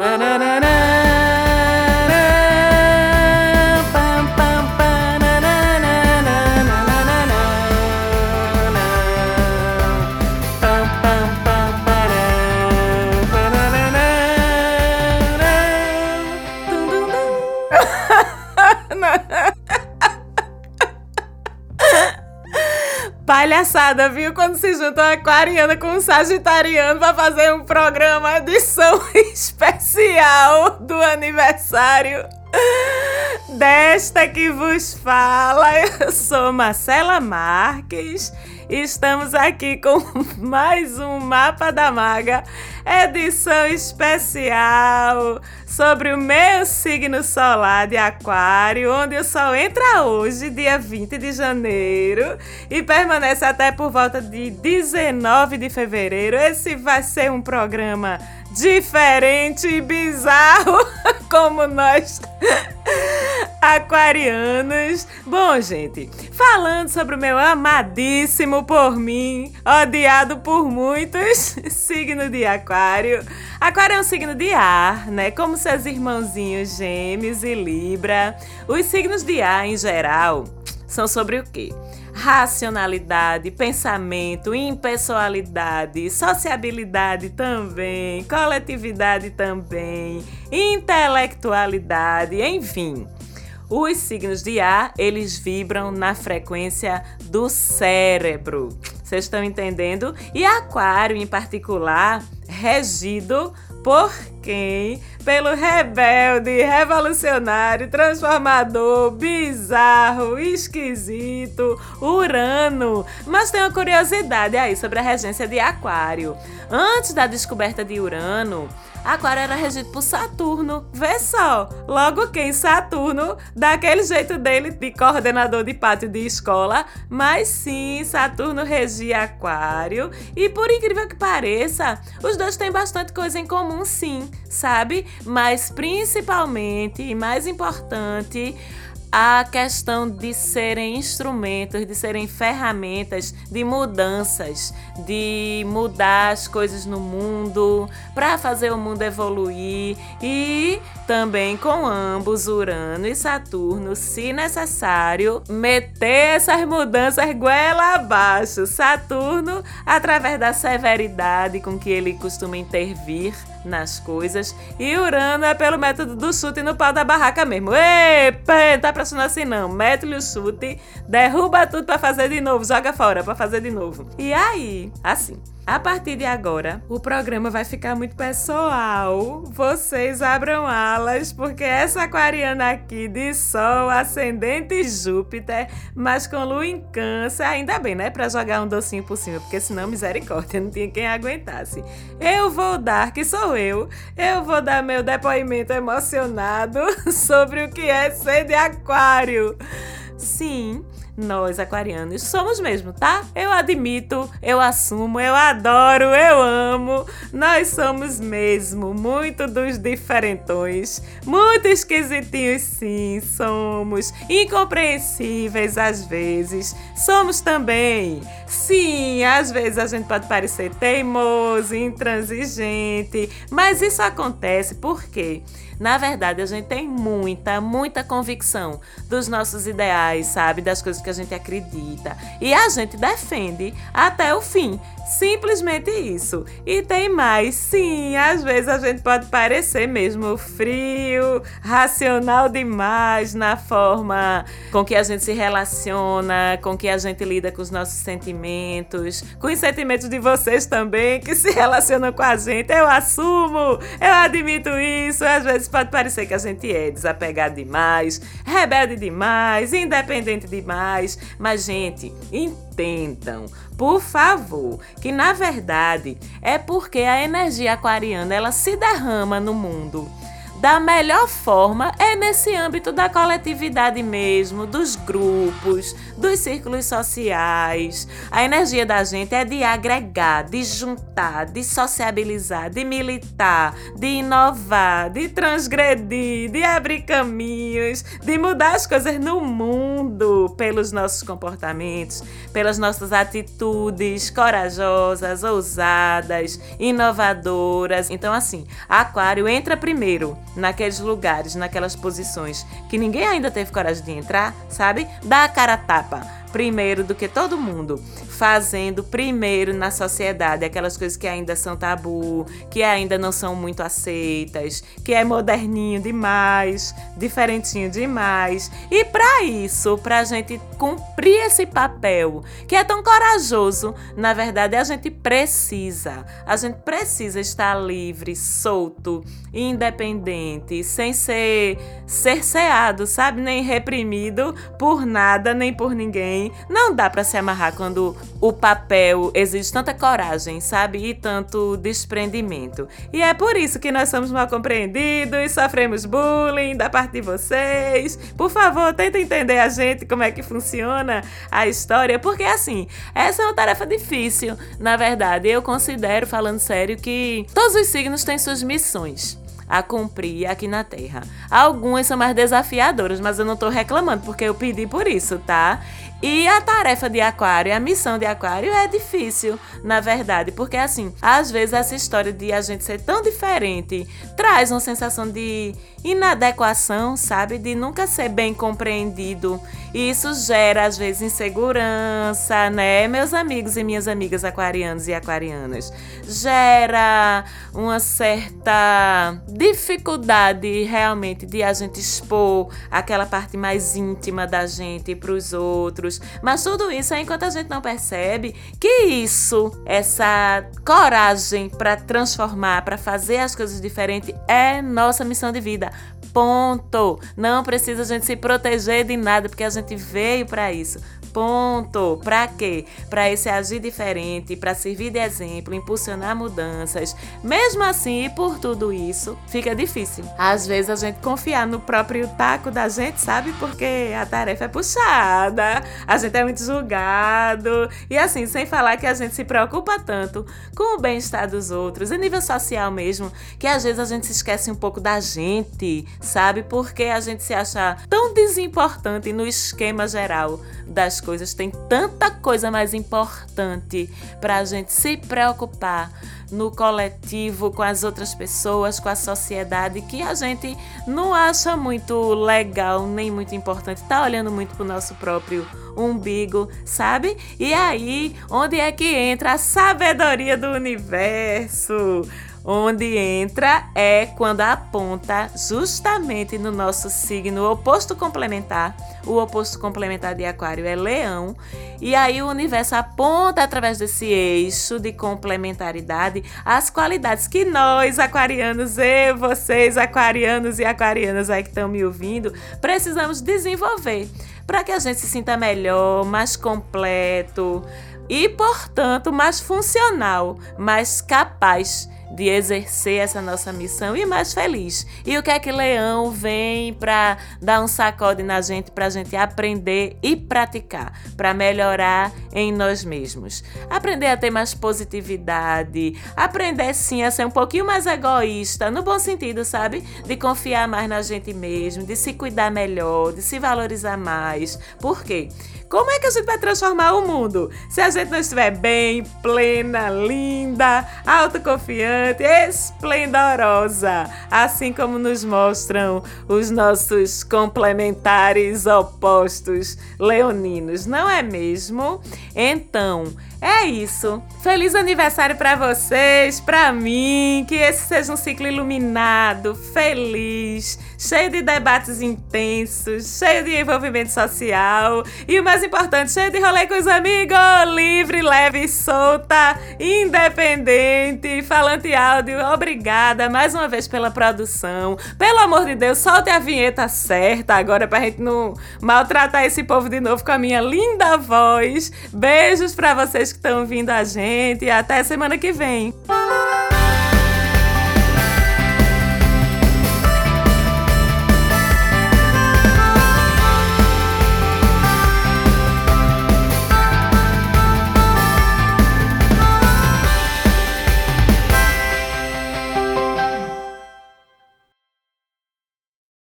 Ha palhaçada, viu? Quando se junta uma aquariana com um sagitariano para fazer um programa edição especial do aniversário desta que vos fala. Eu sou Marcela Marques Estamos aqui com mais um Mapa da Maga, edição especial sobre o meu signo solar de Aquário, onde o Sol entra hoje, dia 20 de janeiro, e permanece até por volta de 19 de fevereiro. Esse vai ser um programa diferente e bizarro, como nós aquarianos. Bom, gente, falando sobre o meu amadíssimo por mim, odiado por muitos, signo de Aquário. Aquário é um signo de ar, né? Como seus irmãozinhos Gêmeos e Libra. Os signos de ar, em geral, são sobre o quê? racionalidade, pensamento, impessoalidade, sociabilidade também, coletividade também, intelectualidade, enfim. Os signos de ar, eles vibram na frequência do cérebro. Vocês estão entendendo? E Aquário, em particular, regido por quem? Pelo rebelde, revolucionário, transformador, bizarro, esquisito, Urano. Mas tem uma curiosidade aí sobre a regência de Aquário. Antes da descoberta de Urano, Aquário era regido por Saturno. Vê só, logo quem Saturno, daquele jeito dele de coordenador de pátio de escola, mas sim, Saturno regia Aquário. E por incrível que pareça, os dois têm bastante coisa em comum, sim, sabe? Mas principalmente e mais importante, a questão de serem instrumentos, de serem ferramentas de mudanças, de mudar as coisas no mundo, para fazer o mundo evoluir e também com ambos, Urano e Saturno, se necessário, meter essas mudanças goela abaixo. Saturno, através da severidade com que ele costuma intervir nas coisas, e Urano é pelo método do chute no pau da barraca mesmo. Ei, pé, tá pressionando assim não. Mete-lhe o chute, derruba tudo para fazer de novo, joga fora para fazer de novo. E aí, assim, a partir de agora, o programa vai ficar muito pessoal. Vocês abram alas, porque essa aquariana aqui de Sol, ascendente Júpiter, mas com lua em câncer, ainda bem, né? Pra jogar um docinho por cima, porque senão, misericórdia, não tinha quem aguentasse. Eu vou dar, que sou eu, eu vou dar meu depoimento emocionado sobre o que é ser de aquário. Sim, nós aquarianos somos mesmo, tá? Eu admito, eu assumo, eu adoro, eu amo. Nós somos mesmo muito dos diferentões, muito esquisitinhos, sim, somos incompreensíveis às vezes. Somos também, sim, às vezes a gente pode parecer teimoso, intransigente, mas isso acontece porque na verdade, a gente tem muita, muita convicção dos nossos ideais, sabe? Das coisas que a gente acredita. E a gente defende até o fim. Simplesmente isso. E tem mais, sim, às vezes a gente pode parecer mesmo frio, racional demais na forma com que a gente se relaciona, com que a gente lida com os nossos sentimentos, com os sentimentos de vocês também que se relacionam com a gente. Eu assumo, eu admito isso. Às vezes pode parecer que a gente é desapegado demais, rebelde demais, independente demais, mas gente, entendam, por favor, que na verdade é porque a energia aquariana ela se derrama no mundo da melhor forma é nesse âmbito da coletividade mesmo, dos grupos, dos círculos sociais. A energia da gente é de agregar, de juntar, de sociabilizar, de militar, de inovar, de transgredir, de abrir caminhos, de mudar as coisas no mundo pelos nossos comportamentos, pelas nossas atitudes corajosas, ousadas, inovadoras. Então, assim, Aquário entra primeiro naqueles lugares, naquelas posições que ninguém ainda teve coragem de entrar, sabe? Dá a cara a tapa primeiro do que todo mundo fazendo primeiro na sociedade aquelas coisas que ainda são tabu, que ainda não são muito aceitas, que é moderninho demais, diferentinho demais. E para isso, para a gente cumprir esse papel, que é tão corajoso, na verdade a gente precisa, a gente precisa estar livre, solto, independente, sem ser cerceado, sabe, nem reprimido por nada nem por ninguém. Não dá para se amarrar quando o papel exige tanta coragem, sabe? E tanto desprendimento. E é por isso que nós somos mal compreendidos, sofremos bullying da parte de vocês. Por favor, tenta entender a gente como é que funciona a história, porque assim, essa é uma tarefa difícil, na verdade. Eu considero, falando sério, que todos os signos têm suas missões a cumprir aqui na Terra. Algumas são mais desafiadoras, mas eu não tô reclamando porque eu pedi por isso, tá? E a tarefa de Aquário, a missão de Aquário é difícil, na verdade, porque assim, às vezes essa história de a gente ser tão diferente traz uma sensação de inadequação, sabe? De nunca ser bem compreendido. E isso gera, às vezes, insegurança, né, meus amigos e minhas amigas aquarianos e aquarianas? Gera uma certa dificuldade realmente de a gente expor aquela parte mais íntima da gente para os outros. Mas tudo isso é enquanto a gente não percebe que isso, essa coragem para transformar, para fazer as coisas diferentes, é nossa missão de vida. Ponto. Não precisa a gente se proteger de nada, porque a gente veio para isso. Ponto. Para quê? Para esse agir diferente, para servir de exemplo, impulsionar mudanças. Mesmo assim, e por tudo isso, fica difícil. Às vezes a gente confiar no próprio taco da gente, sabe? Porque a tarefa é puxada, a gente é muito julgado. E assim, sem falar que a gente se preocupa tanto com o bem-estar dos outros, a nível social mesmo, que às vezes a gente se esquece um pouco da gente, sabe? Porque a gente se acha tão desimportante no esquema geral das coisas. Tem tanta coisa mais importante para a gente se preocupar no coletivo, com as outras pessoas, com a sociedade, que a gente não acha muito legal nem muito importante. Tá olhando muito pro nosso próprio umbigo, sabe? E aí, onde é que entra a sabedoria do universo? Onde entra é quando aponta justamente no nosso signo oposto complementar. O oposto complementar de Aquário é Leão. E aí o universo aponta através desse eixo de complementaridade as qualidades que nós, aquarianos, e vocês, aquarianos e aquarianas aí que estão me ouvindo, precisamos desenvolver para que a gente se sinta melhor, mais completo e, portanto, mais funcional, mais capaz de exercer essa nossa missão e mais feliz. E o que é que Leão vem para dar um sacode na gente, para a gente aprender e praticar, para melhorar em nós mesmos? Aprender a ter mais positividade, aprender sim a ser um pouquinho mais egoísta, no bom sentido, sabe? De confiar mais na gente mesmo, de se cuidar melhor, de se valorizar mais. Por quê? Como é que a gente vai transformar o mundo se a gente não estiver bem, plena, linda, autoconfiante, esplendorosa, assim como nos mostram os nossos complementares opostos leoninos, não é mesmo? Então, é isso. Feliz aniversário para vocês, para mim, que esse seja um ciclo iluminado, feliz, cheio de debates intensos, cheio de envolvimento social e o mais importante, cheio de rolê com os amigos, livre, leve, solta, independente, falante áudio. Obrigada mais uma vez pela produção. Pelo amor de Deus, solte a vinheta certa agora pra gente não maltratar esse povo de novo com a minha linda voz. Beijos para vocês que estão vindo a gente e até semana que vem.